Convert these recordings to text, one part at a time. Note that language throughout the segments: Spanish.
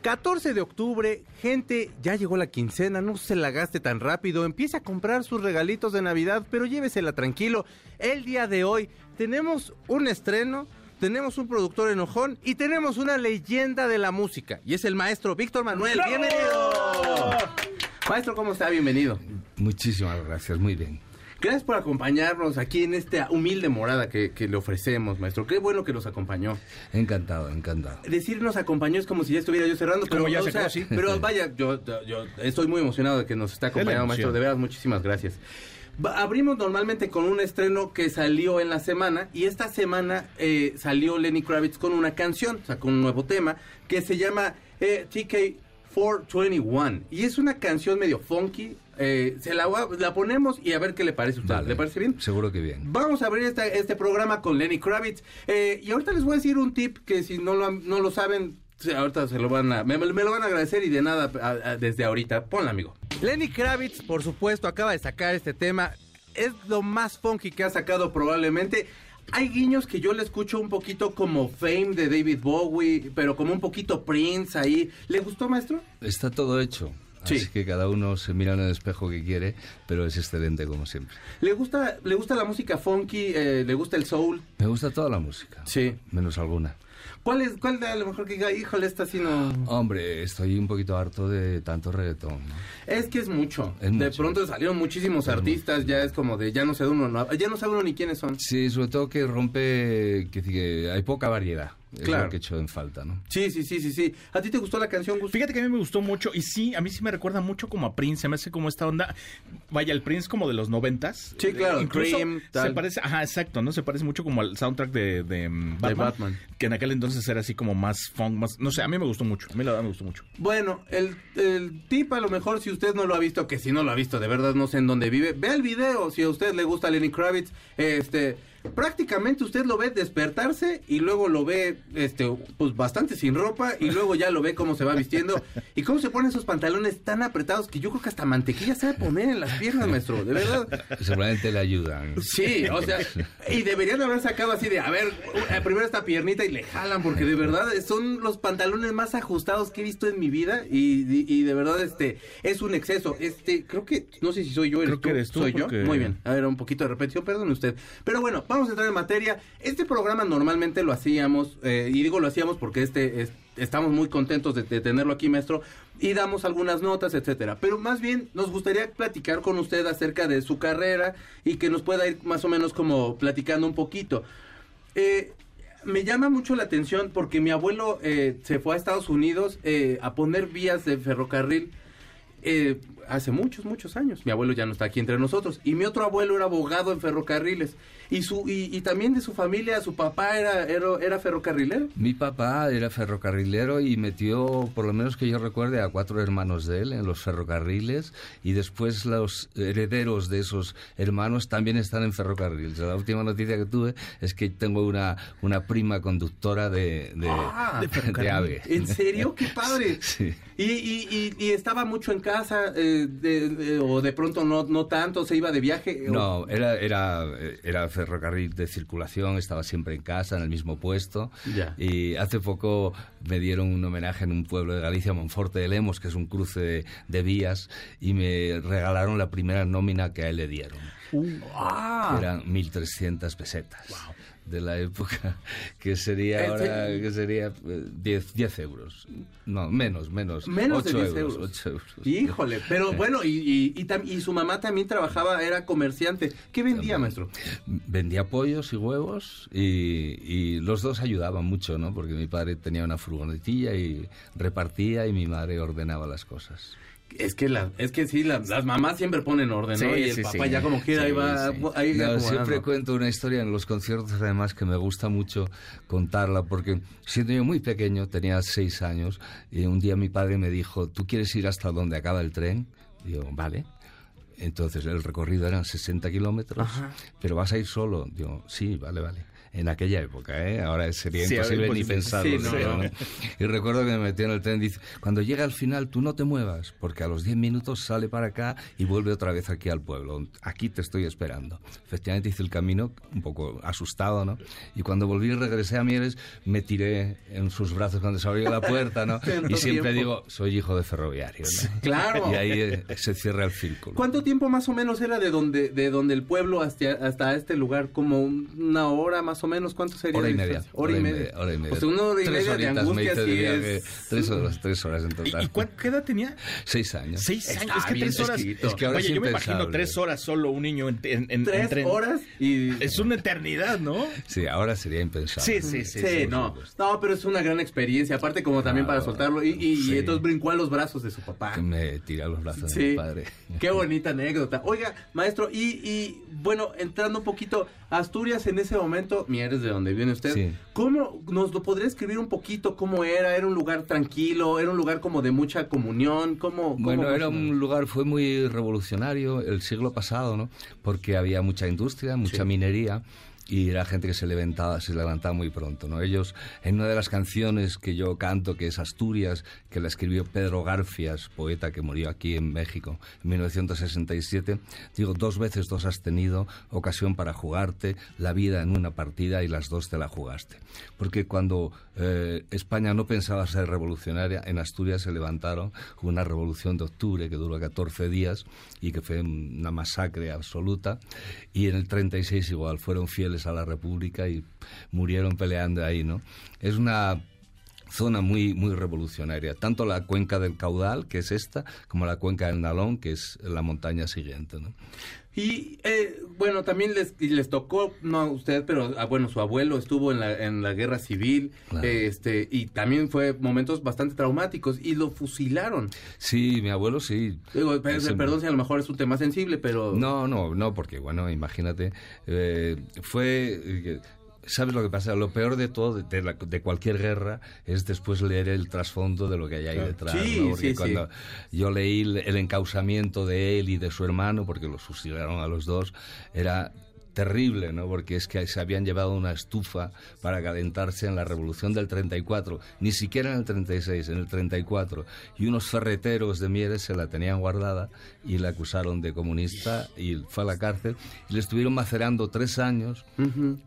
14 de octubre. Gente, ya llegó la quincena. No se la gaste tan rápido. Empiece a comprar sus regalitos de Navidad, pero llévesela tranquilo. El día de hoy tenemos un estreno. Tenemos un productor enojón y tenemos una leyenda de la música. Y es el maestro Víctor Manuel. ¡Bienvenido! Maestro, ¿cómo está? Bienvenido. Muchísimas gracias, muy bien. Gracias por acompañarnos aquí en esta humilde morada que, que, le ofrecemos, maestro. Qué bueno que nos acompañó. Encantado, encantado. Decir nos acompañó es como si ya estuviera yo cerrando. Como pero, ya o se sea, sí. Pero vaya, yo, yo estoy muy emocionado de que nos está acompañando, maestro. De verdad, muchísimas gracias. Abrimos normalmente con un estreno que salió en la semana y esta semana eh, salió Lenny Kravitz con una canción, sacó un nuevo tema que se llama eh, TK 421 y es una canción medio funky. Eh, se la, la, ponemos y a ver qué le parece a usted. Vale, ¿Le parece bien? Seguro que bien. Vamos a abrir este, este programa con Lenny Kravitz. Eh, y ahorita les voy a decir un tip que si no lo, no lo saben, ahorita se lo van a, me, me lo van a agradecer y de nada a, a, desde ahorita. Ponla, amigo. Lenny Kravitz, por supuesto, acaba de sacar este tema. Es lo más funky que ha sacado probablemente. Hay guiños que yo le escucho un poquito como Fame de David Bowie, pero como un poquito Prince ahí. ¿Le gustó, maestro? Está todo hecho. Sí. Así que cada uno se mira en el espejo que quiere, pero es excelente como siempre. ¿Le gusta, le gusta la música funky? Eh, ¿Le gusta el soul? Me gusta toda la música. Sí. Menos alguna. ¿Cuál es, cuál de a lo mejor que diga, híjole, esta sí no... Hombre, estoy un poquito harto de tanto reggaetón. ¿no? Es que es mucho. Es de mucho. pronto salieron muchísimos Es artistas, ya es como de, ya no sé uno, no- ya no sabe uno ni quiénes son. Sí, sobre todo que rompe, que, que hay poca variedad. Es Claro. lo que he hecho en falta, ¿no? Sí, sí, sí, sí, sí. ¿A ti te gustó la canción, Gus? Fíjate que a mí me gustó mucho y sí, a mí sí me recuerda mucho como a Prince, se me hace como esta onda, vaya, el Prince como de los noventas. Sí, claro, Incluso Cream, se parece, ajá, exacto, ¿no? Se parece mucho como al soundtrack de, de, mm, De Batman, que en aquel entonces era así como más funk, más, no sé, a mí me gustó mucho, a mí la verdad me gustó mucho. Bueno, el, el tip a lo mejor si usted no lo ha visto, que si no lo ha visto, de verdad no sé en dónde vive, vea el video, si a usted le gusta Lenny Kravitz, este, prácticamente usted lo ve despertarse y luego lo ve, este, pues bastante sin ropa y luego ya lo ve cómo se va vistiendo y cómo se ponen esos pantalones tan apretados que yo creo que hasta mantequilla sabe poner en las piernas, maestro, de verdad. Seguramente le ayudan. Sí, o sea, y deberían haber sacado así de, a ver, eh, primero esta piernita y le jalan, porque de verdad son los pantalones más ajustados que he visto en mi vida y, y- y de verdad este es un exceso. Este, creo que, no sé si soy yo, Creo que eres tú, soy yo. Muy bien, a ver, un poquito de repetición, perdone usted. Pero bueno, vamos a entrar en materia. Este programa normalmente lo hacíamos, eh, y digo lo hacíamos porque este es- estamos muy contentos de, de tenerlo aquí, maestro, y damos algunas notas, etcétera. Pero más bien nos gustaría platicar con usted acerca de su carrera y que nos pueda ir más o menos como platicando un poquito. Eh, me llama mucho la atención porque mi abuelo eh, se fue a Estados Unidos eh, a poner vías de ferrocarril eh, hace muchos, muchos años. Mi abuelo ya no está aquí entre nosotros. Y mi otro abuelo era abogado en ferrocarriles. Y, su, y, y también de su familia, su papá era, era, era ferrocarrilero. Mi papá era ferrocarrilero y metió, por lo menos que yo recuerde, a cuatro hermanos de él en los ferrocarriles y después los herederos de esos hermanos también están en ferrocarriles. La última noticia que tuve es que tengo una, una prima conductora de, de, Ah, de- de AVE. ¿En serio? ¡Qué padre! Sí. Y, y, y, y estaba mucho en casa, eh, de- o de pronto no, no tanto, se iba de viaje. o- No, era, era, era ferrocarril de circulación, estaba siempre en casa, en el mismo puesto. Y hace poco me dieron un homenaje en un pueblo de Galicia, Monforte de Lemos, que es un cruce de, de vías, y me regalaron la primera nómina que a él le dieron. Ah. que eran 1.300 pesetas. De la época, que sería Ese- ahora, que sería eh, 10, 10 euros. No, menos, menos. Menos de 8 10 euros. 8 euros. Híjole, pero bueno, y, y, y, tam- y su mamá también trabajaba, era comerciante. ¿Qué vendía, maestro? Vendía pollos y huevos y, y los dos ayudaban mucho, ¿no? Porque mi padre tenía una furgonetilla y repartía y mi madre ordenaba las cosas. Es que, la, es que sí, la- las mamás siempre ponen orden, ¿no? Sí, y el sí, papá sí. ya como quiera ahí va, sí. ahí No, siempre cuento una historia en los conciertos, además, que me gusta mucho contarla, porque siendo yo muy pequeño, tenía seis años, y un día mi padre me dijo, ¿tú quieres ir hasta donde acaba el tren? Y yo, vale. Entonces el recorrido eran 60 kilómetros, pero vas a ir solo. Digo, sí, vale, vale en aquella época, ¿eh? ahora sería imposible ni pensarlo. Y recuerdo que me metí en el tren y dice, cuando llega al final tú no te muevas, porque a los 10 minutos sale para acá y vuelve otra vez aquí al pueblo. Aquí te estoy esperando. Efectivamente hice el camino un poco asustado, ¿no? Y cuando volví y regresé a Mieres, me tiré en sus brazos cuando se abrió la puerta, ¿no? y siempre digo, soy hijo de ferroviario, Claro. Y ahí eh, se cierra el círculo. ¿Cuánto tiempo más o menos era de donde, de donde el pueblo hasta, hasta este lugar? ¿Como una hora más o menos? ¿Cuánto sería? Hora y media. Hora, y media. Hora y media. Pues una hora y media de angustia sí es... Tres horas, tres horas en total. ¿Y, qué edad tenía? Seis años. Seis años. es que tres horas... Es que ahora Oye, yo me imagino tres horas solo un niño en, en, ¿Tres horas? Y... Es una eternidad, ¿no? Sí, ahora sería impensable. Sí, sí, sí. Sí, no. No, pero es una gran experiencia. Aparte como también para soltarlo. Y, y, entonces brincó a los brazos de su papá. Me tiró a los brazos de mi padre. Qué bonita anécdota. Oiga, maestro, y, y bueno, entrando un poquito, Asturias en ese momento, Mieres de donde viene usted, ¿cómo nos lo podría escribir un poquito cómo era? ¿Era un lugar tranquilo? ¿Era un lugar como de mucha comunión? ¿Cómo, bueno, era un lugar, fue muy revolucionario el siglo pasado, ¿no? Porque había mucha industria, mucha minería y era gente que se levantaba, se levantaba muy pronto. ¿no? Ellos, en una de las canciones que yo canto, que es Asturias, que la escribió Pedro Garfias, poeta que murió aquí en México en 1967, digo, dos veces dos has tenido ocasión para jugarte la vida en una partida y las dos te la jugaste. Porque cuando eh, España no pensaba ser revolucionaria, en Asturias se levantaron una revolución de octubre que duró 14 días y que fue una masacre absoluta, y en el 36 igual fueron fieles a la República y murieron peleando ahí, ¿no? Es una zona muy, muy revolucionaria, tanto la cuenca del caudal, que es esta, como la cuenca del Nalón, que es la montaña siguiente, ¿no? Y eh, bueno, también les, les tocó, no a usted, pero ah, bueno, su abuelo estuvo en la, en la guerra civil, este, y también fue momentos bastante traumáticos, y lo fusilaron. Sí, mi abuelo sí. Digo, perdón si a lo mejor es un tema sensible, pero... No, no, no, porque bueno, imagínate, eh, fue... ¿Sabes lo que pasa? Lo peor de todo, de, cualquier guerra, es después leer el trasfondo de lo que hay ahí detrás. Sí, sí, cuando yo leí el encausamiento de él y de su hermano, porque los fusilaron a los dos, era terrible, ¿no? Porque es que se habían llevado una estufa para calentarse en la Revolución del 34, ni siquiera en el 36, en el 34, y unos ferreteros de Mieres se la tenían guardada y la acusaron de comunista y fue a la cárcel y le estuvieron macerando tres años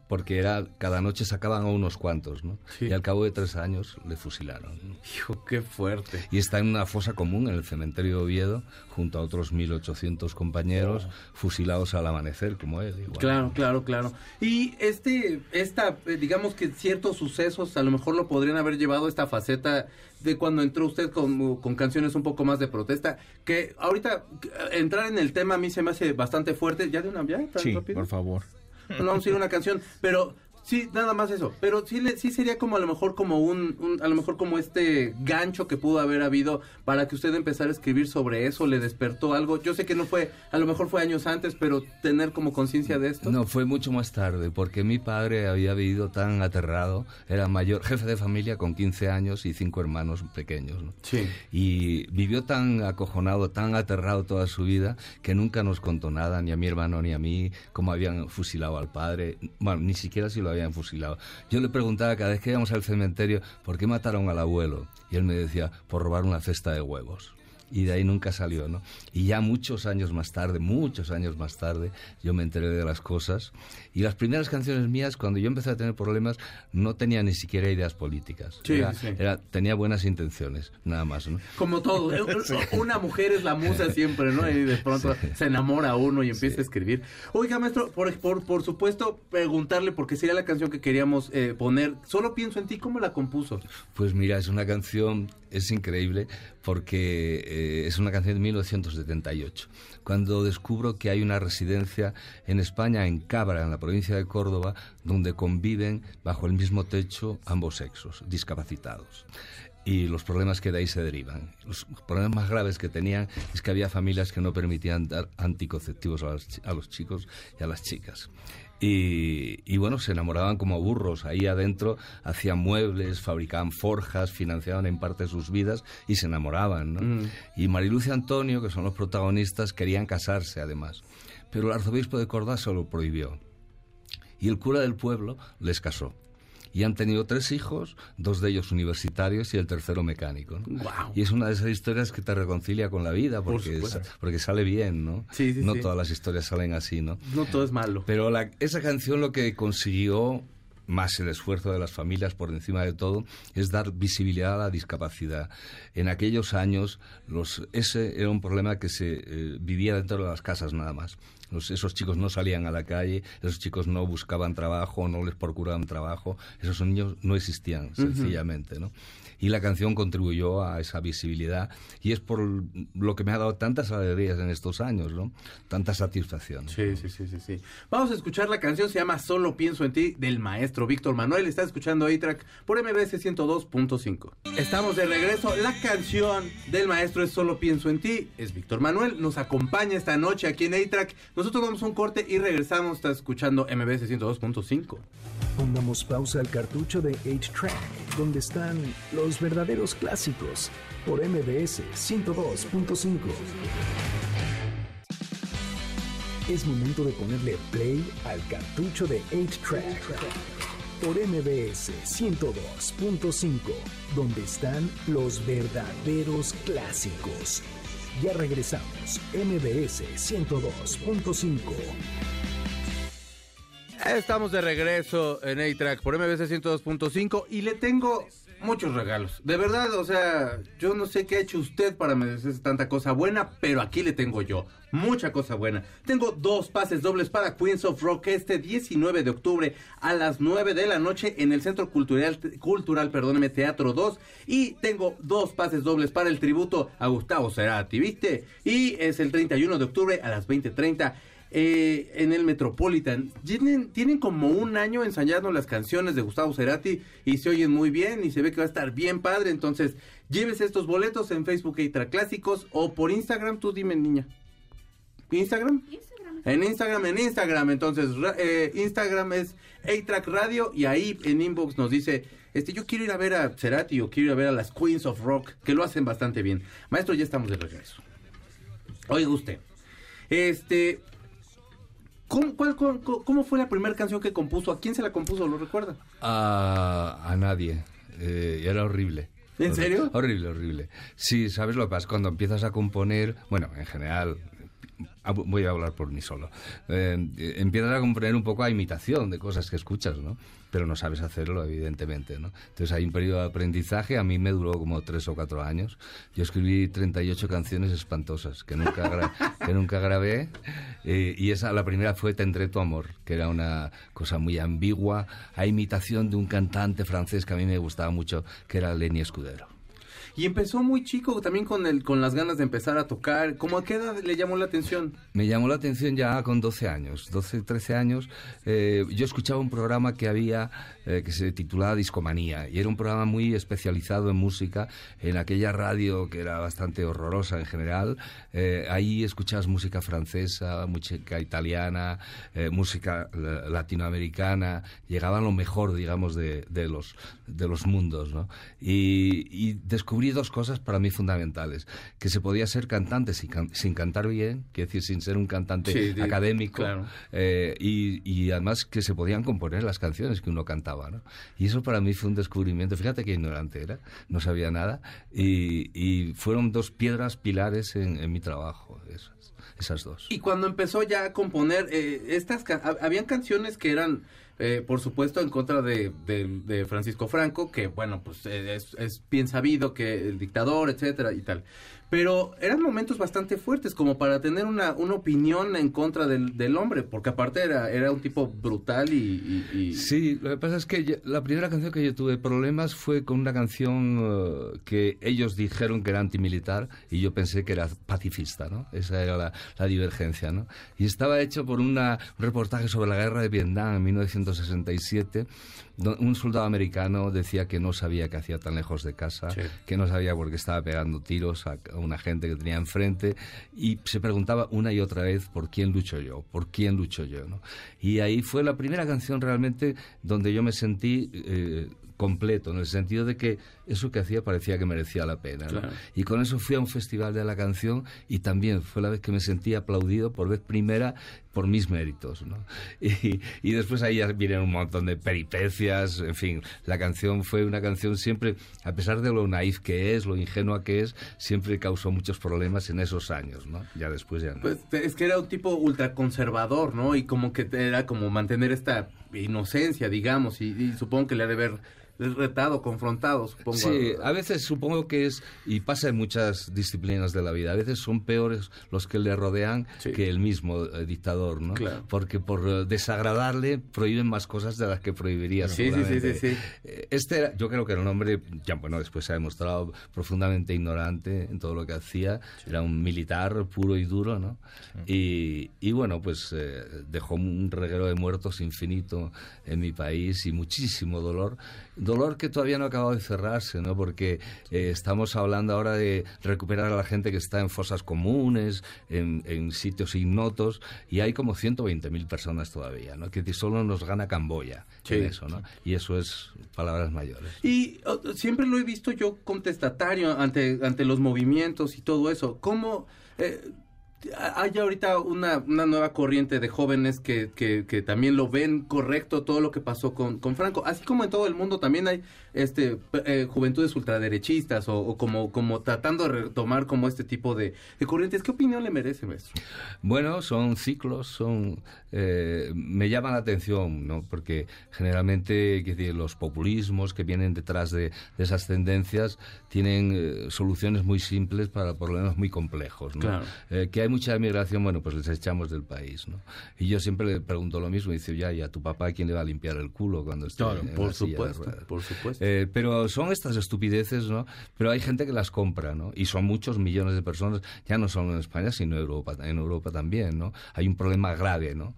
porque era cada noche sacaban a unos cuantos, ¿no? Y al cabo de tres años le fusilaron. Hijo, qué fuerte. Y está en una fosa común en el cementerio de Oviedo junto a otros 1.800 compañeros fusilados al amanecer como él. Igual. Claro, claro, claro. Y este, esta, eh, digamos que ciertos sucesos a lo mejor lo podrían haber llevado a esta faceta de cuando entró usted con, con, canciones un poco más de protesta, que ahorita entrar en el tema a mí se me hace bastante fuerte. ¿Ya de una ya? sí, por favor. No vamos a ir a una canción, pero Sí, nada más eso. Pero sí, sí sería como a lo mejor como un, a lo mejor como este gancho que pudo haber habido para que usted empezara a escribir sobre eso, le despertó algo. Yo sé que no fue, a lo mejor fue años antes, pero tener como conciencia de esto. No, fue mucho más tarde, porque mi padre había vivido tan aterrado, era mayor, jefe de familia con 15 años y cinco hermanos pequeños. Sí. Y vivió tan acojonado, tan aterrado toda su vida, que nunca nos contó nada, ni a mi hermano ni a mí, cómo habían fusilado al padre. Bueno, ni siquiera si lo habían fusilado. Yo le preguntaba cada vez que íbamos al cementerio, ¿por qué mataron al abuelo? Y él me decía, por robar una cesta de huevos y de ahí nunca salió, ¿no? Y ya muchos años más tarde, muchos años más tarde, yo me enteré de las cosas. Y las primeras canciones mías, cuando yo empecé a tener problemas, no tenía ni siquiera ideas políticas. Sí, era, tenía buenas intenciones, nada más, ¿no? Como todo. ¿eh? Una mujer es la musa siempre, ¿no? Y de pronto se enamora uno y empieza a escribir. Oiga, maestro, por, por, por, supuesto, preguntarle, porque sería la canción que queríamos eh, poner. Solo pienso en ti, ¿cómo la compuso? Pues mira, es una canción, es increíble, porque... Eh, es una canción de 1978, cuando descubro que hay una residencia en España, en Cabra, en la provincia de Córdoba, donde conviven bajo el mismo techo ambos sexos, discapacitados y los problemas que de ahí se derivan. Los problemas más graves que tenían es que había familias que no permitían dar anticonceptivos a los, chicos y a las chicas. Y, y, bueno, se enamoraban como burros. Ahí adentro hacían muebles, fabricaban forjas, financiaban en parte sus vidas y se enamoraban. ¿no? Mm. Y Mariluz y Antonio, que son los protagonistas, querían casarse además. Pero el arzobispo de Córdoba se lo prohibió. Y el cura del pueblo les casó y han tenido tres hijos, dos de ellos universitarios y el tercero mecánico. ¿no? Guau. Y es una de esas historias que te reconcilia con la vida Por porque, supuesto. sa- porque sale bien, ¿no? Sí, sí, no sí. todas las historias salen así, ¿no? No todo es malo. Pero la- esa canción lo que consiguió, más el esfuerzo de las familias por encima de todo, es dar visibilidad a la discapacidad. En aquellos años, los, ese era un problema que se eh, vivía dentro de las casas nada más. Los- esos chicos no salían a la calle, esos chicos no buscaban trabajo, no les procuraban trabajo, esos niños no existían, sencillamente, ¿no? Y la canción contribuyó a esa visibilidad y es por lo que me ha dado tantas alegrías en estos años, ¿no? Tanta satisfacción. Sí, sí, sí, sí, sí. Vamos a escuchar la canción, se llama Solo pienso en ti, del maestro Víctor Manuel. Está escuchando A-Track por MBS 102.5. Estamos de regreso. La canción del maestro es Solo pienso en ti. Es Víctor Manuel. Nos acompaña esta noche aquí en A-Track. Nosotros damos un corte y regresamos. Está escuchando MBS 102.5. Pongamos pausa al cartucho de 8-Track, donde están los verdaderos clásicos, por MBS 102.5. Es momento de ponerle play al cartucho de 8-Track, por MBS 102.5, donde están los verdaderos clásicos. Ya regresamos, MBS 102.5. Estamos de regreso en A-Track por MBC 102.5 y le tengo muchos regalos. De verdad, o sea, yo no sé qué ha hecho usted para merecerse tanta cosa buena, pero aquí le tengo yo mucha cosa buena. Tengo dos pases dobles para Queens of Rock este 19 de octubre a las 9 de la noche en el Centro Cultural, Cultural perdóneme, Teatro 2. Y tengo dos pases dobles para el tributo a Gustavo Cerati, ¿viste? Y es el 31 de octubre a las 20.30 eh, en el Metropolitan. Tienen, tienen como un año ensayando las canciones de Gustavo Cerati y se oyen muy bien y se ve que va a estar bien padre. Entonces, llévese estos boletos en Facebook Eitra Clásicos o por Instagram. Tú dime, niña. ¿Instagram? Instagram. En Instagram, en Instagram. Entonces, eh, Instagram es A-Track Radio y ahí en inbox nos dice, este, yo quiero ir a ver a Cerati o quiero ir a ver a las Queens of Rock, que lo hacen bastante bien. Maestro, ya estamos de regreso. Oiga usted, este, ¿cómo, cuál- cuál- cómo fue la primera canción que compuso? ¿A quién se la compuso? ¿Lo recuerda? A, a nadie. Eh, era horrible. ¿En serio? Horrible, horrible. Sí, ¿sabes lo que pasa? Cuando empiezas a componer, bueno, en general, voy a hablar por mí solo, Eh, empiezas a componer un poco a imitación de cosas que escuchas, ¿no? Pero no sabes hacerlo, evidentemente, ¿no? Entonces hay un periodo de aprendizaje, a mí me duró como tres o cuatro años. Yo escribí 38 canciones espantosas que nunca, que nunca grabé eh, y esa, la primera fue Tendré tu amor, que era una cosa muy ambigua, a imitación de un cantante francés que a mí me gustaba mucho, que era Lenny Escudero. Y empezó muy chico también con, el, con las ganas de empezar a tocar. ¿Cómo a qué edad le llamó la atención? Me llamó la atención ya con 12 años, 12, 13 años. eh, yo escuchaba un programa que había eh, que se titulaba Discomanía y era un programa muy especializado en música, en aquella radio que era bastante horrorosa en general. eh, ahí escuchabas música francesa, música italiana, eh, música eh, latinoamericana, llegaba lo mejor, digamos, de, de los, de los mundos. ¿no? Y, y descubrí dos cosas para mí fundamentales, que se podía ser cantante sin, can- sin cantar bien, quiero decir, sin ser un cantante Sí, académico, claro. eh, y, y además que se podían componer las canciones que uno cantaba. ¿no? Y eso para mí fue un descubrimiento, fíjate qué ignorante era, no sabía nada, y, y fueron dos piedras pilares en, en mi trabajo, esas, esas dos. Y cuando empezó ya a componer, eh, estas ca- ha- habían canciones que eran, eh, por supuesto, en contra de, de- de Francisco Franco, que bueno, pues eh, es, es bien sabido que el dictador, etcétera y tal. Pero eran momentos bastante fuertes como para tener una, una opinión en contra del, del hombre, porque aparte era, era un tipo brutal y... y- y- Sí, lo que pasa es que yo- la primera canción que yo tuve problemas fue con una canción eh, que ellos dijeron que era antimilitar y yo pensé que era pacifista, ¿no? Esa era la, la divergencia, ¿no? Y estaba hecho por una, un reportaje sobre la guerra de Vietnam en 1967, un soldado americano decía que no sabía qué hacía tan lejos de casa, que no sabía por qué estaba pegando tiros a una gente que tenía enfrente y se preguntaba una y otra vez por quién lucho yo, por quién lucho yo. ¿no? Y ahí fue la primera canción realmente donde yo me sentí eh, completo, en el sentido de que eso que hacía parecía que merecía la pena. Y con eso fui a un festival de la canción y también fue la vez que me sentí aplaudido por vez primera por mis méritos. ¿no? Y, después ahí ya vinieron un montón de peripecias, en fin, la canción fue una canción siempre, a pesar de lo naif que es, lo ingenua que es, siempre causó muchos problemas en esos años, ¿no? Ya después ya no. Pues es que era un tipo ultraconservador, ¿no? Y como que era como mantener esta inocencia, digamos, y, y supongo que le ha de ver retado, confrontado, supongo. Sí, a veces supongo que es, y pasa en muchas disciplinas de la vida, a veces son peores los que le rodean que el mismo eh, dictador, ¿no? Porque por eh, desagradarle prohíben más cosas de las que prohibiría. Sí, sí, sí, sí, eh, Este era, yo creo que era un hombre, ya bueno, después se ha demostrado profundamente ignorante en todo lo que hacía, era un militar puro y duro, ¿no? Y, y, bueno, pues dejó un reguero de muertos infinito en mi país y muchísimo dolor dolor que todavía no ha acabado de cerrarse, ¿no? Porque eh, estamos hablando ahora de recuperar a la gente que está en fosas comunes, en, sitios ignotos, y hay como 120.000 personas todavía, ¿no? Que solo nos gana Camboya en eso, ¿no? Y eso es palabras mayores. Y siempre lo he visto yo contestatario ante, ante los movimientos y todo eso. ¿Cómo... Eh, hay ahorita una, una, nueva corriente de jóvenes que, que, que, también lo ven correcto todo lo que pasó con, con Franco. Así como en todo el mundo también hay este eh, juventudes ultraderechistas o, como, como tratando de retomar como este tipo de, corrientes. ¿Qué opinión le merece, maestro? Bueno, son ciclos, son eh, me llama la atención, ¿no? Porque generalmente los populismos que vienen detrás de, esas tendencias tienen eh, soluciones muy simples para problemas muy complejos, ¿no? que hay mucha emigración, bueno, pues les echamos del país, ¿no? Y yo siempre le pregunto lo mismo, y dice, ya, ¿y a tu papá quién le va a limpiar el culo cuando esté claro, por supuesto, por supuesto. Eh, pero son estas estupideces, ¿no? Pero hay gente que las compra, ¿no? Y son muchos millones de personas, ya no solo en España, sino en Europa, en Europa también, ¿no? Hay un problema grave, ¿no?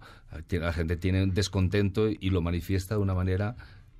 La gente tiene un descontento y lo manifiesta de una manera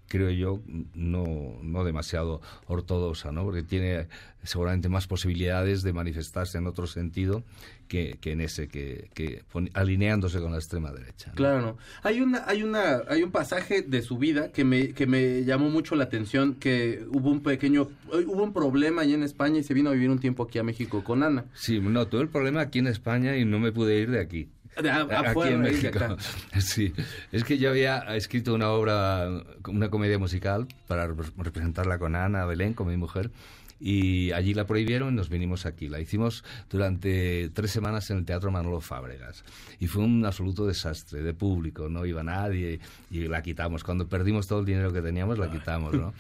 creo yo, no, no demasiado ortodoxa, ¿no? Porque tiene seguramente más posibilidades de manifestarse en otro sentido que, que en ese, que, que alineándose con la extrema derecha. Claro, no. Hay, una, hay, una, hay un pasaje de su vida que me, que me llamó mucho la atención, que hubo un pequeño, hubo un problema allí en España y se vino a vivir un tiempo aquí a México con Ana. Sí, no, tuve el problema aquí en España y no me pude ir de aquí. Aquí en México. Sí, es que yo había escrito una obra, una comedia musical para representarla con Ana Belén, con mi mujer, y allí la prohibieron y nos vinimos aquí. La hicimos durante tres semanas en el Teatro Manolo Fábregas y fue un absoluto desastre de público, no iba nadie y la quitamos. Cuando perdimos todo el dinero que teníamos, la quitamos, ¿no?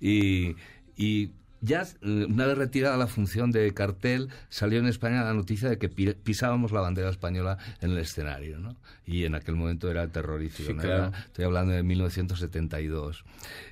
Y, y ya eh, una vez retirada la función de cartel, salió en España la noticia de que pisábamos la bandera española en el escenario, ¿no? Y en aquel momento era terrorífico, estoy hablando de 1972.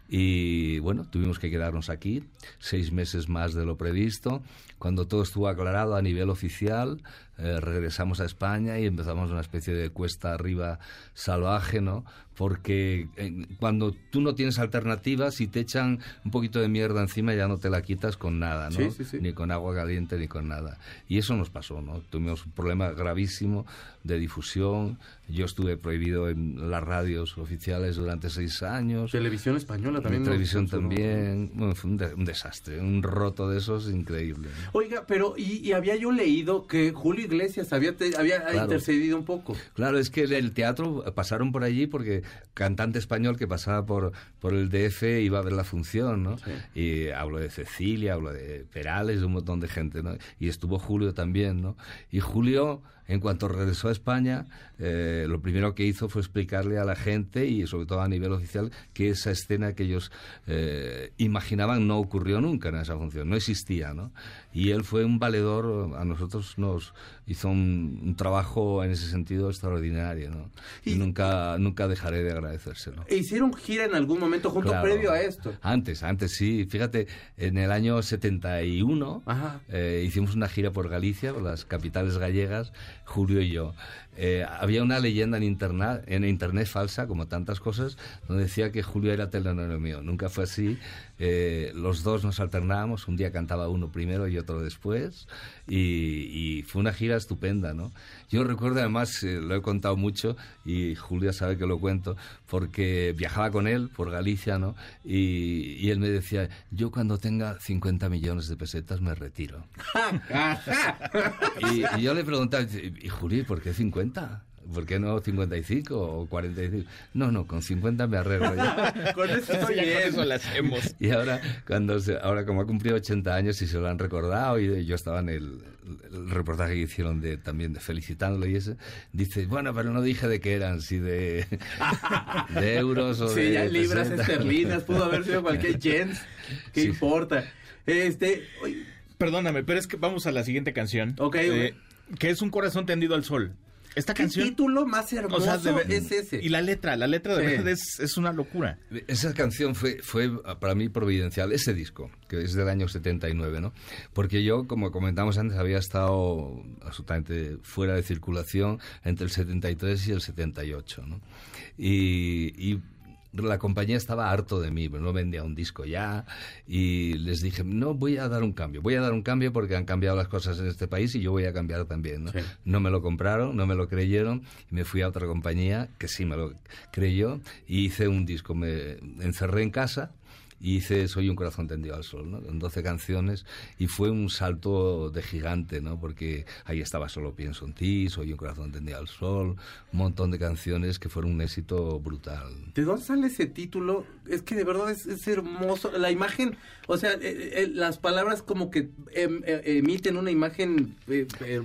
Y bueno, tuvimos que quedarnos aquí seis meses más de lo previsto. Cuando todo estuvo aclarado a nivel oficial, eh, regresamos a España y empezamos una especie de cuesta arriba salvaje, ¿no? Porque eh, cuando tú no tienes alternativas, si te echan un poquito de mierda encima, ya no te la quitas con nada, ¿no? Ni con agua caliente ni con nada. Y eso nos pasó, ¿no? Tuvimos un problema gravísimo de difusión. Yo estuve prohibido en las radios oficiales durante seis años. Televisión española también. televisión también. Bueno, fue un, desastre, un roto de esos increíble. Oiga, pero y, había yo leído que Julio Iglesias había, había intercedido un poco. Claro, es que el teatro pasaron por allí porque cantante español que pasaba por, por el DF iba a ver la función, ¿no? Y hablo de Cecilia, hablo de Perales, de un montón de gente, ¿no? Y estuvo Julio también, ¿no? Y Julio en cuanto regresó a España, eh, lo primero que hizo fue explicarle a la gente y sobre todo a nivel oficial que esa escena que ellos eh, imaginaban no ocurrió nunca en esa función, no existía, ¿no? Y él fue un valedor, a nosotros nos hizo un, trabajo en ese sentido extraordinario, ¿no? Y, nunca, nunca dejaré de agradecérselo. ¿E hicieron gira en algún momento junto previo a esto? Antes, antes sí. Fíjate, en el año 71 eh, hicimos una gira por Galicia, por las capitales gallegas, Julio y yo. Eh, había una leyenda en internet, en internet falsa, como tantas cosas, donde decía que Julio era telonero mío. Nunca fue así. Eh, los dos nos alternábamos. Un día cantaba uno primero y otro después. Y, fue una gira estupenda, ¿no? Yo recuerdo, además, eh, lo he contado mucho y Julio sabe que lo cuento, porque viajaba con él por Galicia, ¿no? Y, y él me decía, yo cuando tenga 50 millones de pesetas me retiro. y, y, yo le preguntaba, ¿y Julio, por qué 50? ¿Por qué no 55 o 45? No, no, con 50 me arreglo. con eso estoy bien. Eso lo hacemos. Y ahora, cuando se, ahora como ha cumplido 80 años y se lo han recordado, y yo estaba en el, reportaje que hicieron de, también de felicitándolo y ese, dice, bueno, pero no dije de qué eran, si de, de euros o sí, de... ya libras esterlinas, pudo haber sido cualquier yens. ¿Qué importa? Este... Perdóname, pero es que vamos a la siguiente canción. Ok, eh, Que es Un corazón tendido al sol. Esta canción. El título más hermoso es ese. Y la letra, la letra de verdad es, es, una locura. Esa canción fue, fue para mí providencial, ese disco, que es del año 79, ¿no? Porque yo, como comentamos antes, había estado absolutamente fuera de circulación entre el 73 y el 78, ¿no? Y, y la compañía estaba harto de mí, no vendía un disco ya y les dije, no, voy a dar un cambio, voy a dar un cambio porque han cambiado las cosas en este país y yo voy a cambiar también. No, no me lo compraron, no me lo creyeron y me fui a otra compañía que sí me lo creyó y hice un disco, me encerré en casa y hice Soy un corazón tendido al sol, ¿no? Con 12 canciones y fue un salto de gigante, ¿no? Porque ahí estaba Solo pienso en ti, Soy un corazón tendido al sol, un montón de canciones que fueron un éxito brutal. ¿De dónde sale ese título? Es que de verdad es, hermoso. La imagen, o sea, eh, eh, las palabras como que em, eh, emiten una imagen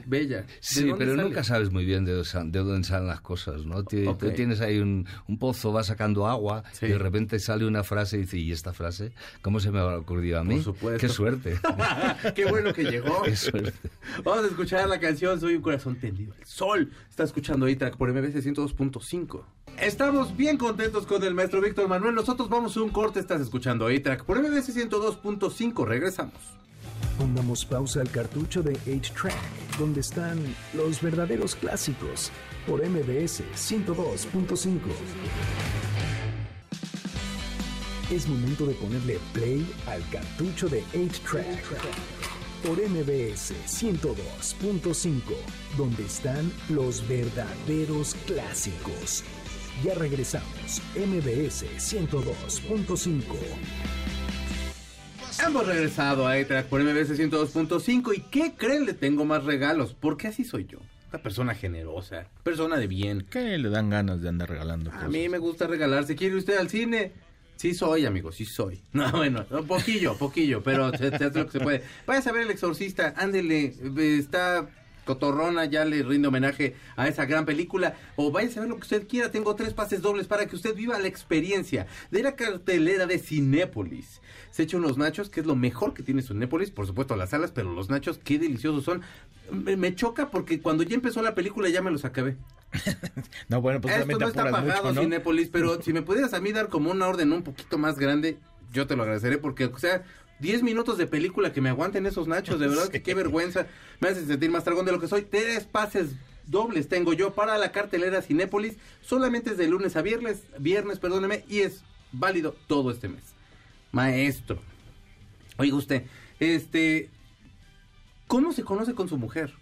bella. Sí, pero nunca sabes muy bien de, dónde salen las cosas, ¿no? Tú tienes ahí un, pozo, va sacando agua y de repente sale una frase y dice, ¿y esta frase? ¿Cómo se me ha ocurrido a mí? Por supuesto. Qué suerte. Qué bueno que llegó. Qué suerte. Vamos a escuchar la canción Soy un corazón tendido. El sol está escuchando ahí track por MBC 102.5. Estamos bien contentos con el maestro Víctor Manuel. Nosotros vamos a un corte. Estás escuchando ahí track por MBC 102.5. Regresamos. Pongamos pausa al cartucho de 8-Track, donde están los verdaderos clásicos por MBS 102.5. Es momento de ponerle play al cartucho de 8-Track por MBS 102.5, donde están los verdaderos clásicos. Ya regresamos, MBS 102.5. Hemos regresado a 8-Track por MBS 102.5 y ¿qué creen? Le tengo más regalos, porque así soy yo. Una persona generosa, persona de bien. ¿Qué le dan ganas de andar regalando A mí me gusta regalar. ¿Se quiere usted al cine? Sí soy, amigo, sí soy. No, bueno, poquillo, poquillo, pero se, lo que se puede. Vaya a ver El Exorcista, ándele, está cotorrona, ya le rindo homenaje a esa gran película. O vaya a ver lo que usted quiera, tengo tres pases dobles para que usted viva la experiencia de la cartelera de Cinépolis. Se echa unos nachos, que es lo mejor que tiene Cinépolis, por supuesto las salas, pero los nachos, qué deliciosos son. Me, choca porque cuando ya empezó la película ya me los acabé. no, bueno, pues Esto no está pagado, Cinépolis, pero si me pudieras a mí dar como una orden un poquito más grande, yo te lo agradeceré porque, o sea, 10 minutos de película que me aguanten esos nachos, de verdad que qué vergüenza. Me hacen sentir más dragón de lo que soy. Tres pases dobles tengo yo para la cartelera Cinépolis, solamente es de lunes a viernes, viernes, perdóneme, y es válido todo este mes. Maestro. Oiga usted, este, ¿cómo se conoce con su mujer?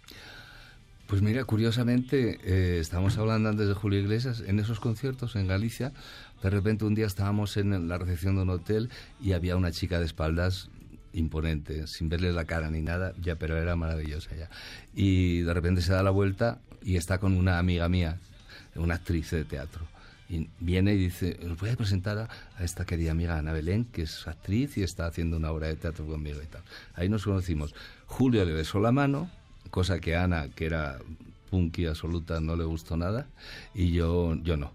Pues mira, curiosamente, eh, estábamos hablando antes de Julio Iglesias, en esos conciertos en Galicia, de repente un día estábamos en la recepción de un hotel y había una chica de espaldas imponente, sin verle la cara ni nada, ya, pero era maravillosa ya. Y de repente se da la vuelta y está con una amiga mía, una actriz de teatro. Y viene y dice, os voy a presentar a, a, esta querida amiga Ana Belén, que es actriz y está haciendo una obra de teatro conmigo y tal. Ahí nos conocimos. Julio le besó la mano cosa que Ana, que era punky absoluta, no le gustó nada, y yo, yo no.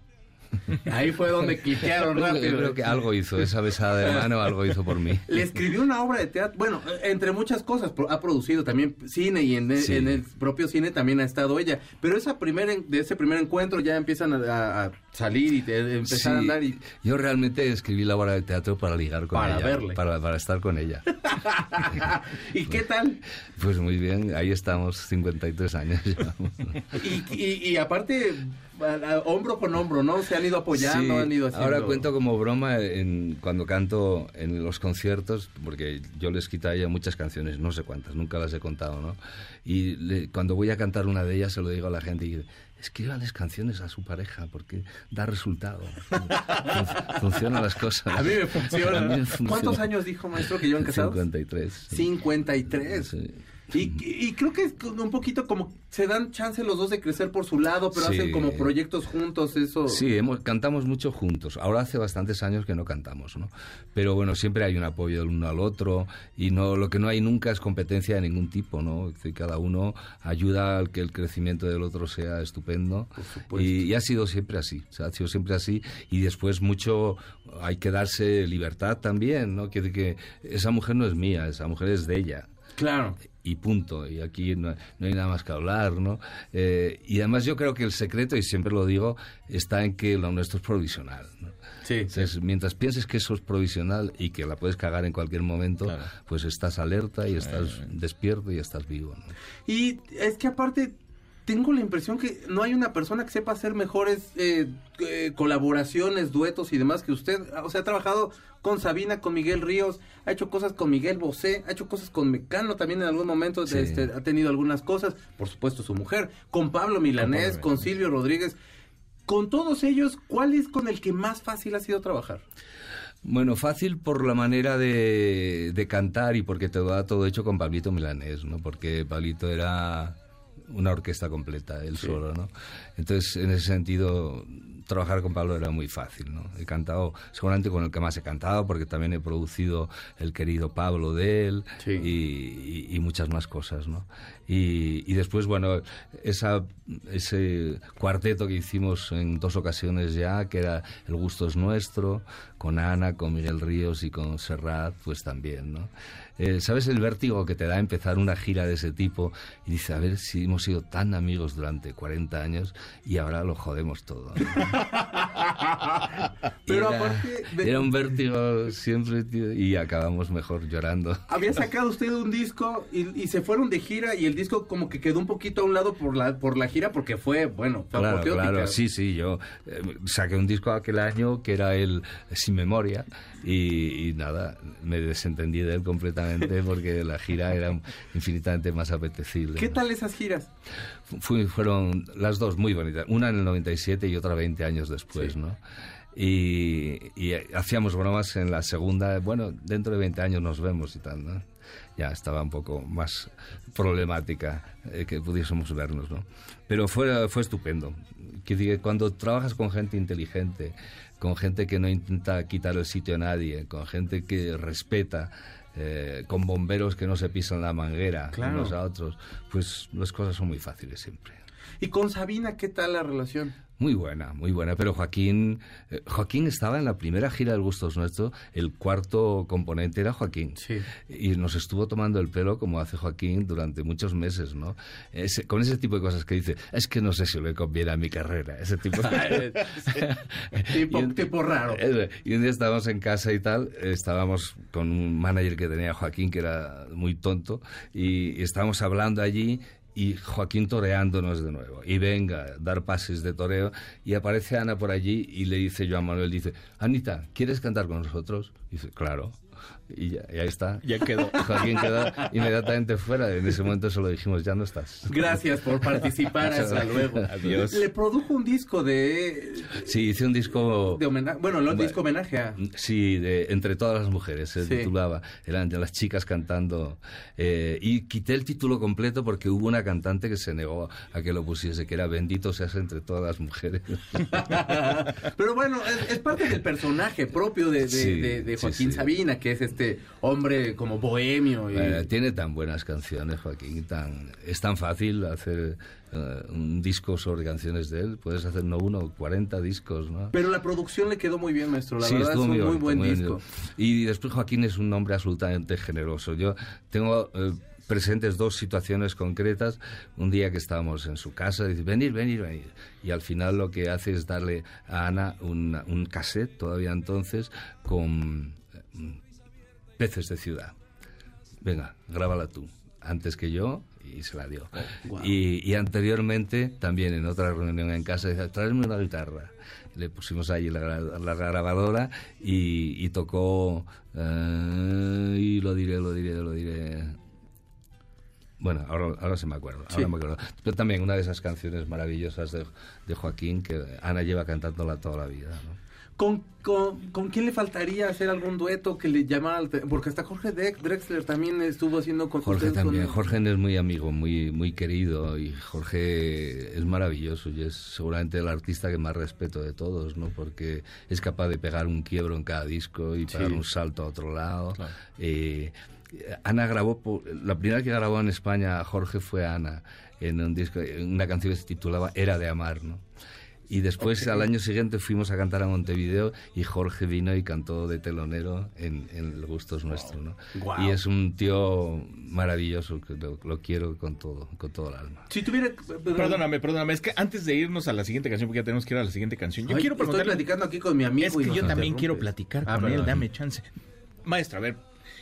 Ahí fue donde cliquearon Yo rápido. creo que algo hizo, esa besada de mano algo hizo por mí. Le escribió una obra de teatro, bueno, entre muchas cosas, ha producido también cine y en, el- Sí. en el propio cine también ha estado ella. Pero esa primer, en- de ese primer encuentro ya empiezan a, salir y te- empezar a andar y... Yo realmente escribí la obra de teatro para ligar con Para ella. verle. Para, para estar con ella. ¿Y qué tal? Pues muy bien, ahí estamos, 53 años llevamos. Y, y, y aparte, hombro con hombro, ¿no? Se han ido apoyando, Sí, han ido haciendo... Ahora cuento como broma en, cuando canto en los conciertos, porque yo les quito a ella muchas canciones, no sé cuántas, nunca las he contado, ¿no? Y le- cuando voy a cantar una de ellas se lo digo a la gente y escríbanles canciones a su pareja porque da resultado. Fun- Funcionan las cosas. A mí me funciona. A mí me funciona. ¿Cuántos años dijo, maestro, que llevan casados? 53. sí. 53. Sí. Y, y creo que es un poquito como se dan chance los dos de crecer por su lado, pero Sí. hacen como proyectos juntos, eso. Sí, hemos, cantamos mucho juntos. Ahora hace bastantes años que no cantamos, ¿no? Pero bueno, siempre hay un apoyo del uno al otro y no lo que no hay nunca es competencia de ningún tipo, ¿no? Cada uno ayuda al que el crecimiento del otro sea estupendo. supuesto. Y, y ha sido siempre así, o sea, ha sido siempre así y después mucho hay que darse libertad también, ¿no? Decir que esa mujer no es mía, esa mujer es de ella Claro. Y punto. Y aquí no, no hay nada más que hablar, ¿no? Eh, y además yo creo que el secreto, y siempre lo digo, está en que lo nuestro es provisional. ¿no? Sí. Entonces, mientras pienses que eso es provisional y que la puedes cagar en cualquier momento, Claro. pues estás alerta y estás despierto y estás vivo. ¿no? Y es que aparte tengo la impresión que no hay una persona que sepa hacer mejores eh, eh, colaboraciones, duetos y demás que usted. O sea, ha trabajado con Sabina, con Miguel Ríos, ha hecho cosas con Miguel Bosé, ha hecho cosas con Mecano también en algún momento, Sí. este, ha tenido algunas cosas, por supuesto su mujer, con Pablo Milanés, Pablo con. Silvio Rodríguez. Con todos ellos, ¿cuál es con el que más fácil ha sido trabajar? Bueno, fácil por la manera de, de cantar y porque te da todo hecho con Pablito Milanés, ¿no? Porque Pablito era una orquesta completa, él solo, ¿no? Entonces, en ese sentido, trabajar con Pablo era muy fácil, ¿no? He cantado, seguramente con el que más he cantado, porque también he producido el querido Pablo de él Sí. y, y- y muchas más cosas, ¿no? Y, y después, bueno, esa, ese cuarteto que hicimos en dos ocasiones ya, que era El gusto es nuestro, con Ana, con Miguel Ríos y con Serrat, pues también, ¿no? Eh, ¿Sabes el vértigo que te da empezar una gira de ese tipo? Y dice, a ver si hemos sido tan amigos durante 40 años y ahora lo jodemos todo. ¿no? Pero Era- aparte de- Era un vértigo siempre, tío, y acabamos mejor llorando. Había sacado usted un disco y, y se fueron de gira y el disco como que quedó un poquito a un lado por la por la gira porque fue, bueno, fue Claro, claro, sí, sí, yo eh, saqué un disco aquel año que era el Sin Memoria y, y nada, me desentendí de él completamente porque la gira era infinitamente más apetecible. ¿Qué ¿no? tal esas giras? Fui- fueron las dos muy bonitas, una en el 97 y otra 20 años después, ¿no? Y, y hacíamos bromas en la segunda, bueno, dentro de 20 años nos vemos y tal, ¿no? Ya estaba un poco más problemática eh, que pudiésemos vernos, ¿no? Pero fue, fue estupendo. Que cuando trabajas con gente inteligente, con gente que no intenta quitar el sitio a nadie, con gente que respeta, eh, con bomberos que no se pisan la manguera Claro. unos a otros, pues las cosas son muy fáciles siempre. ¿Y con Sabina qué tal la relación? Muy buena, muy buena. Pero Joaquín, eh, Joaquín estaba en la primera gira del Gustos Nuestro, el cuarto componente era Joaquín. Sí. Y nos estuvo tomando el pelo como hace Joaquín durante muchos meses, ¿no? Ese- con ese tipo de cosas que dice, es que no sé si le conviene a mi carrera, ese tipo de tipo, un- tipo raro. Y un día estábamos en casa y tal, estábamos con un manager que tenía Joaquín, que era muy tonto, y, y estábamos hablando allí y Joaquín toreándonos de nuevo. Y venga, dar pases de toreo. Y aparece Ana por allí y le dice yo a Manuel, dice, Anita, ¿quieres cantar con nosotros? Y dice, claro. Y, ya, y ahí está. Ya quedó. Joaquín quedó inmediatamente fuera. En ese momento se lo dijimos, ya no estás. Gracias por participar, hasta luego. Adiós. Le produjo un disco de, Sí, hice un disco... de homenaje, bueno, no un Bueno. disco homenaje a... Sí, de Entre todas las mujeres se Sí. titulaba. Eran de las chicas cantando. eh, y quité el título completo porque hubo una cantante que se negó a que lo pusiese, que era Bendito seas entre todas las mujeres. Pero bueno, es, es parte del personaje propio de, de- Sí, de- de sí, Joaquín sí. Sabina, que es este este hombre como bohemio. Y... Eh, tiene tan buenas canciones, Joaquín, tan, es tan fácil hacer eh, un disco sobre canciones de él. Puedes hacer no uno, 40 discos, ¿no? Pero la producción le quedó muy bien, maestro. La Sí, verdad es un muy, bonito, buen muy disco. bonito. Y después Joaquín es un hombre absolutamente generoso. Yo tengo eh, presentes dos situaciones concretas. Un día que estábamos en su casa, dice, venir, venir, venir. Y al final lo que hace es darle a Ana un, un cassette, todavía entonces, con peces de ciudad. Venga, grábala tú. Antes que yo, y se la dio. Y, y anteriormente, también en otra reunión en casa, dice, tráeme una guitarra. Le pusimos allí la, la grabadora y, y tocó, eh, y lo diré, lo diré, lo diré. Bueno, ahora, ahora se me acuerdo, ahora Sí. me acuerdo. Pero también una de esas canciones maravillosas de, de Joaquín que Ana lleva cantándola toda la vida. ¿no? ¿Con, con, con quién le faltaría hacer algún dueto que le llamara? Porque hasta Jorge Drexler también estuvo haciendo con Jorge con- también, Jorge es muy amigo, muy muy querido y Jorge es maravilloso y es seguramente el artista que más respeto de todos, ¿no? Porque es capaz de pegar un quiebro en cada disco y pegar un salto a otro lado. Claro. Eh, Ana grabó, la primera que grabó en España Jorge fue Ana en un disco, una canción que se titulaba Era de amar, ¿no? Y después al año siguiente fuimos a cantar a Montevideo y Jorge vino y cantó de telonero en, en El Gusto es Nuestro, ¿no? Guau. Y es un tío maravilloso, que lo, lo quiero con todo, con todo el alma. Si tuviera... Perdóname, perdóname. Es que antes de irnos a la siguiente canción, porque ya tenemos que ir a la siguiente canción, yo Ay, quiero Estoy preguntarle... platicando aquí con mi amigo. Es y que nos yo también interrumpe. quiero platicar Ah, con él, dame chance. Maestra, a ver,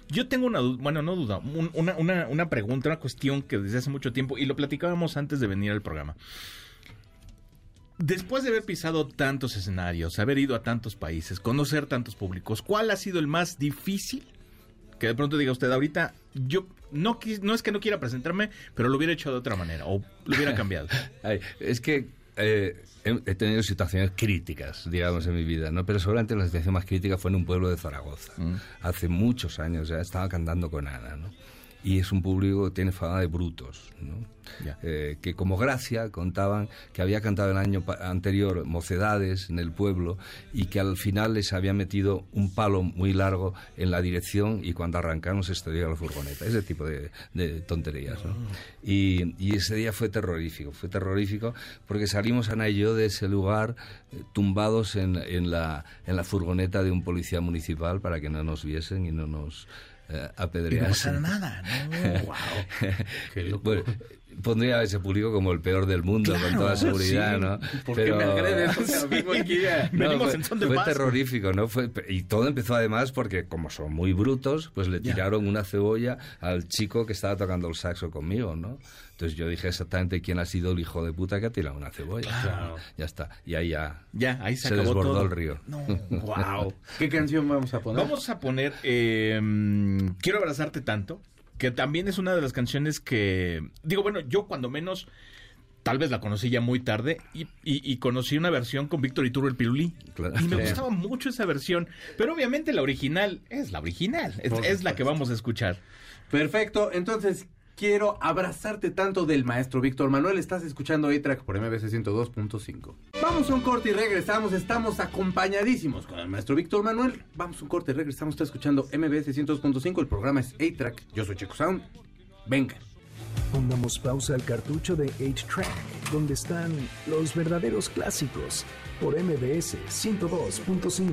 yo tengo una duda, bueno, no duda, un- una, una, una pregunta, una cuestión que desde hace mucho tiempo, y lo platicábamos antes de venir al programa. Después de haber pisado tantos escenarios, haber ido a tantos países, conocer tantos públicos, ¿cuál ha sido el más difícil? Que de pronto diga usted, ahorita yo no, no es que no quiera presentarme, pero lo hubiera hecho de otra manera o lo hubiera cambiado. Ay, es que eh, he, tenido situaciones críticas, digamos, en mi vida, ¿no? Pero seguramente la situación más crítica fue en un pueblo de Zaragoza. Hace muchos años ya estaba cantando con Ana, ¿no? Y es un público que tiene fama de brutos, ¿no? Eh, que como gracia contaban que había cantado el año anterior Mocedades en el pueblo y que al final les había metido un palo muy largo en la dirección y cuando arrancaron se estrelló la furgoneta. Ese tipo de, de tonterías. ¿no? Y, y ese día fue terrorífico, fue terrorífico porque salimos Ana y yo de ese lugar eh, tumbados en, en, la, en la furgoneta de un policía municipal para que no nos viesen y no nos eh, Y no pasara nada, ¿no? Qué loco. Bueno, pondría a ese público como el peor del mundo, con toda seguridad, Sí. ¿no? ¿Por qué me agredes? O sea, vengo aquí a- No, Venimos fue, en son de fue terrorífico, ¿no? Fue, y todo empezó además porque, como son muy brutos, pues le tiraron una cebolla al chico que estaba tocando el saxo conmigo, ¿no? Entonces yo dije exactamente quién ha sido el hijo de puta que ha tirado una cebolla. Claro. Ya está. Y ahí ya Ya, ahí se, se, acabó desbordó todo. el río. No, Wow. ¿Qué canción vamos a poner? Vamos a poner eh, mm, Quiero abrazarte tanto, que también es una de las canciones que, digo, bueno, yo cuando menos, tal vez la conocí ya muy tarde, y, y- y conocí una versión con Víctor Iturbe el Pirulí. Claro. Y me gustaba mucho esa versión, pero obviamente la original es la original, es, la que vamos a escuchar. Perfecto, entonces quiero abrazarte tanto del maestro Víctor Manuel. Estás escuchando A-Track por MBC 102.5. Vamos a un corte y regresamos. Estamos acompañadísimos con el maestro Víctor Manuel. Vamos a un corte y regresamos. Está escuchando MBC 102.5. El programa es A-Track. Yo soy Checo Sound. Venga. Pongamos pausa al cartucho de 8-Track, donde están los verdaderos clásicos, por MBS 102.5.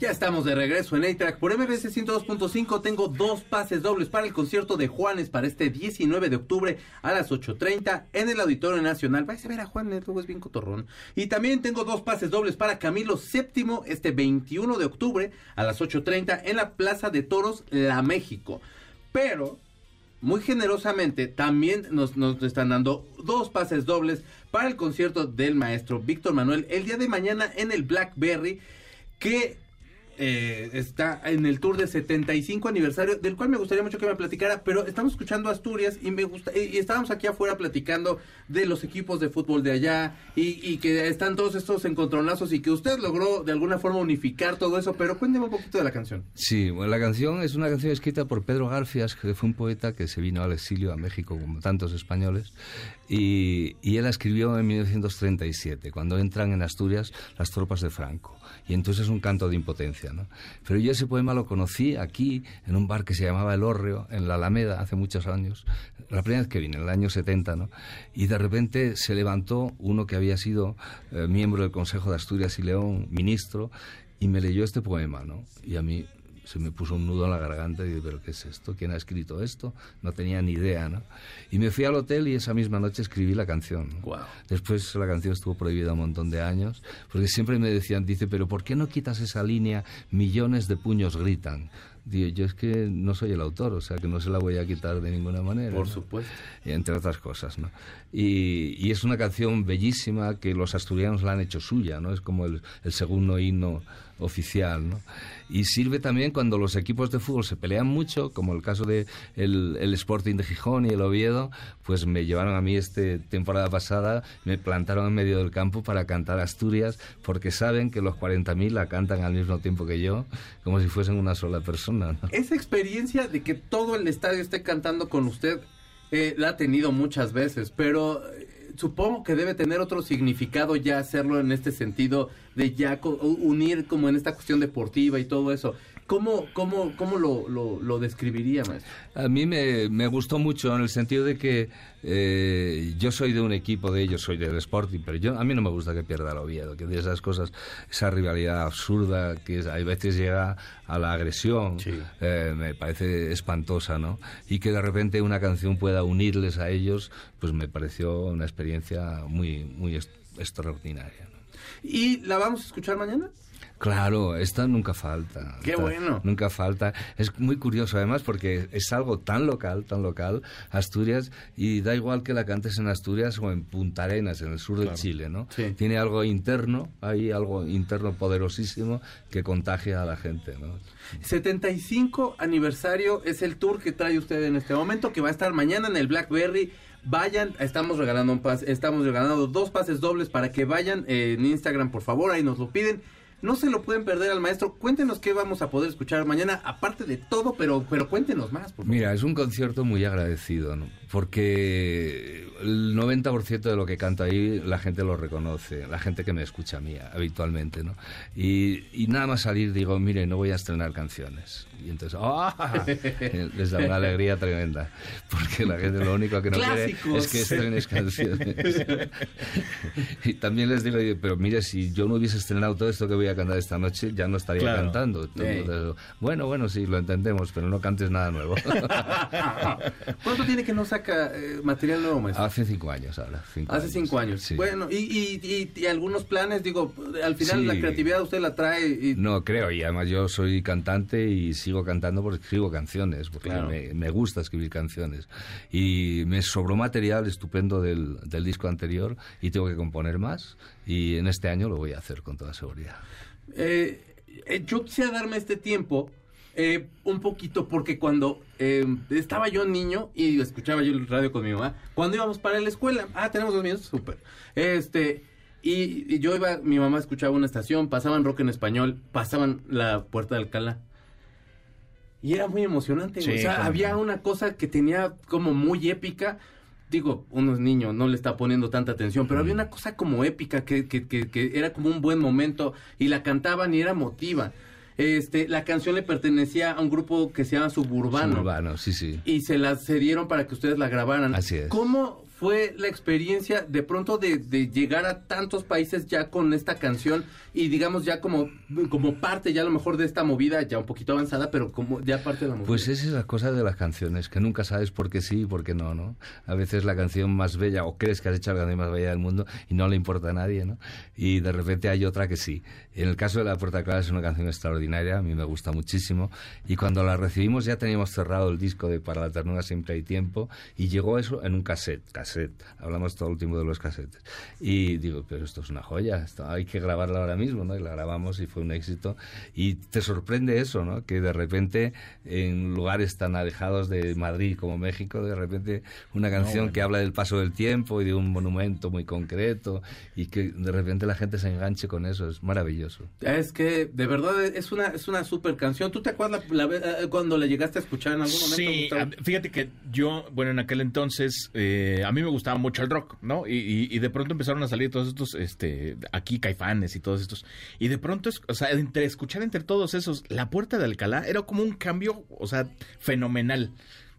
Ya estamos de regreso en A-Track por MBC 102.5. Tengo dos pases dobles para el concierto de Juanes para este 19 de octubre a las 8.30 en el Auditorio Nacional. Vais a ver a Juanes, luego es bien cotorrón. Y también tengo dos pases dobles para Camilo VII este 21 de octubre a las 8.30 en la Plaza de Toros, La México. Pero muy generosamente también nos, nos están dando dos pases dobles para el concierto del maestro Víctor Manuel el día de mañana en el Blackberry que eh, está en el tour de 75 aniversario, del cual me gustaría mucho que me platicara, pero estamos escuchando Asturias y me gusta y estábamos aquí afuera platicando de los equipos de fútbol de allá y, que están todos estos encontronazos y que usted logró de alguna forma unificar todo eso, pero cuénteme un poquito de la canción. Sí, bueno, la canción es una canción escrita por Pedro Garfias, que fue un poeta que se vino al exilio a México como tantos españoles y, y él la escribió en 1937, cuando entran en Asturias las tropas de Franco y entonces es un canto de impotencia. ¿no? Pero yo ese poema lo conocí aquí, en un bar que se llamaba El Hórreo, en la Alameda, hace muchos años, la primera vez que vine, en el año 70, ¿no? y de repente se levantó uno que había sido eh, miembro del Consejo de Asturias y León, ministro, y me leyó este poema, ¿no? Y a mí se me puso un nudo en la garganta y dije, ¿pero qué es esto? ¿Quién ha escrito esto? No tenía ni idea, ¿no? Y me fui al hotel y esa misma noche escribí la canción. Después la canción estuvo prohibida un montón de años, porque siempre me decían, dice, ¿pero por qué no quitas esa línea? Millones de puños gritan. Digo, yo es que no soy el autor, o sea que no se la voy a quitar de ninguna manera. Por supuesto. Entre otras cosas, ¿no? Y, y, es una canción bellísima que los asturianos la han hecho suya, ¿no? Es como el, el segundo himno oficial, ¿no? Y sirve también cuando los equipos de fútbol se pelean mucho, como el caso de el, el Sporting de Gijón y el Oviedo, pues me llevaron a mí esta temporada pasada, me plantaron en medio del campo para cantar Asturias, porque saben que los 40.000 la cantan al mismo tiempo que yo, como si fuesen una sola persona. Esa experiencia de que todo el estadio esté cantando con usted, eh, la ha tenido muchas veces, pero supongo que debe tener otro significado ya hacerlo en este sentido de ya unir como en esta cuestión deportiva y todo eso. ¿Cómo, cómo, cómo lo, lo, describiría, maestro? A mí me, me, gustó mucho en el sentido de que eh, yo soy de un equipo de ellos, soy del Sporting, pero yo, a mí no me gusta que pierda el Oviedo, que de esas cosas, esa rivalidad absurda que a veces llega a la agresión, eh, me parece espantosa, ¿no? Y que de repente una canción pueda unirles a ellos, pues me pareció una experiencia muy, muy extraordinaria. ¿Y la vamos a escuchar mañana? Claro, esta nunca falta. Qué bueno. Nunca falta. Es muy curioso además porque es algo tan local, tan local, Asturias, y da igual que la cantes en Asturias o en Punta Arenas, en el sur de Chile, ¿no? Tiene algo interno, hay algo interno poderosísimo que contagia a la gente, ¿no? 75 aniversario es el tour que trae usted en este momento, que va a estar mañana en el Blackberry vayan, estamos regalando un pas, estamos regalando dos pases dobles para que vayan en Instagram, por favor, ahí nos lo piden. No se lo pueden perder al maestro. Cuéntenos qué vamos a poder escuchar mañana, aparte de todo, pero, pero cuéntenos más. Mira, es un concierto muy agradecido, ¿no? Porque el 90% de lo que canto ahí la gente lo reconoce, la gente que me escucha a mí habitualmente. ¿no? Y, y nada más salir digo, mire, no voy a estrenar canciones. Y entonces, ¡ah! Les da una alegría tremenda, porque la gente lo único que no quiere es que estrenes canciones. y también les digo, pero mire, si yo no hubiese estrenado todo esto que voy a cantar esta noche, ya no estaría cantando. bueno, bueno, sí, lo entendemos, pero no cantes nada nuevo. ¿Cuánto tiene que no saca eh, material nuevo, maestro? Hace cinco años ahora. Hace cinco años. Bueno, y, y, algunos planes, digo, al final la creatividad usted la trae. Y... No, creo, y además yo soy cantante y sigo cantando porque escribo canciones, porque me, me, gusta escribir canciones. Y me sobró material estupendo del, del disco anterior y tengo que componer más, y en este año lo voy a hacer con toda seguridad. Eh, eh, yo quisiera darme este tiempo eh, un poquito porque cuando estaba yo niño y escuchaba yo el radio con mi mamá, cuando íbamos para la escuela, ah, tenemos dos minutos, súper. Este, y, yo iba, mi mamá escuchaba una estación, pasaban rock en español, pasaban la puerta de Alcalá. Y era muy emocionante, o sea, había una cosa que tenía como muy épica, digo, uno es niño, no le está poniendo tanta atención, pero había una cosa como épica que, que, que, era como un buen momento y la cantaban y era motiva. Este, la canción le pertenecía a un grupo que se llama Suburbano. Suburbano, sí, sí. Y se la cedieron para que ustedes la grabaran. Así es. ¿Cómo fue la experiencia de pronto de, llegar a tantos países ya con esta canción y digamos ya como, como parte ya a lo mejor de esta movida ya un poquito avanzada, pero como ya parte de la movida? Pues esa es la cosa de las canciones, que nunca sabes por qué sí y por qué no, ¿no? A veces la canción más bella, o crees que has hecho la canción más bella del mundo y no le importa a nadie, ¿no? Y de repente hay otra que sí. En el caso de La Puerta Clara es una canción extraordinaria, a mí me gusta muchísimo, y cuando la recibimos ya teníamos cerrado el disco de Para la ternura siempre hay tiempo, y llegó eso en un cassette, cassette cassette. Hablamos todo el tiempo de los cassettes. Y digo, pero esto es una joya, esto hay que grabarla ahora mismo, ¿no? Y la grabamos y fue un éxito. Y te sorprende eso, ¿no? Que de repente en lugares tan alejados de Madrid como México, de repente una canción que habla del paso del tiempo y de un monumento muy concreto y que de repente la gente se enganche con eso, es maravilloso. Es que de verdad es una es una super canción. ¿Tú te acuerdas la, eh, cuando la llegaste a escuchar en algún momento? Sí, fíjate que yo, bueno, en aquel entonces eh, a mí me gustaba mucho el rock, ¿no? Y, de pronto empezaron a salir todos estos, este, aquí caifanes y todos estos. Y de pronto, o sea, entre escuchar entre todos esos, La Puerta de Alcalá era como un cambio, o sea, fenomenal.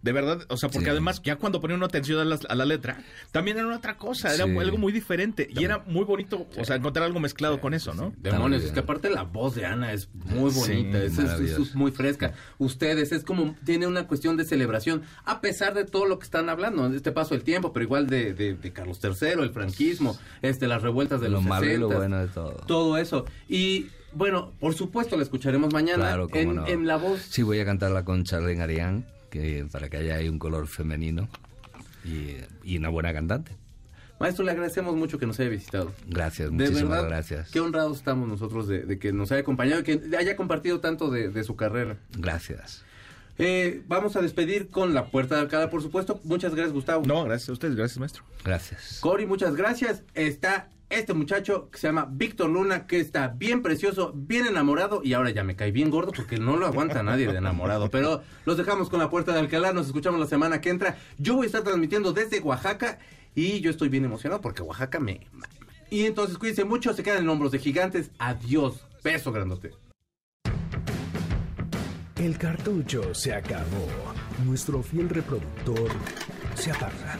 De verdad, o sea, porque además ya cuando ponía una atención a la, a la, letra, también era otra cosa, era algo muy diferente. Y era muy bonito, o sea, encontrar algo mezclado con eso, ¿no? Demonios, es que aparte la voz de Ana es muy bonita, es, muy fresca. Ustedes, es como, tiene una cuestión de celebración, a pesar de todo lo que están hablando, este paso del tiempo, pero igual de, de, Carlos III, el franquismo, este, las revueltas de lo los malo y lo bueno de todo. Todo eso. Y bueno, por supuesto la escucharemos mañana en, en, la voz. Sí, voy a cantarla con Charlene Arián para que haya ahí un color femenino y, una buena cantante. Maestro, le agradecemos mucho que nos haya visitado. Gracias, muchísimas gracias. Qué honrados estamos nosotros de, que nos haya acompañado y que haya compartido tanto de, su carrera. Gracias. Eh, vamos a despedir con la puerta de Alcalá, por supuesto. Muchas gracias, Gustavo. No, gracias a ustedes, gracias, maestro. Gracias. Cori, muchas gracias. Está este muchacho que se llama Víctor Luna, que está bien precioso, bien enamorado y ahora ya me cae bien gordo porque no lo aguanta nadie de enamorado. Pero los dejamos con la puerta de Alcalá, nos escuchamos la semana que entra. Yo voy a estar transmitiendo desde Oaxaca y yo estoy bien emocionado porque Oaxaca me... Y entonces cuídense mucho, se quedan en hombros de gigantes. Adiós, beso grandote. El cartucho se acabó. Nuestro fiel reproductor se apaga.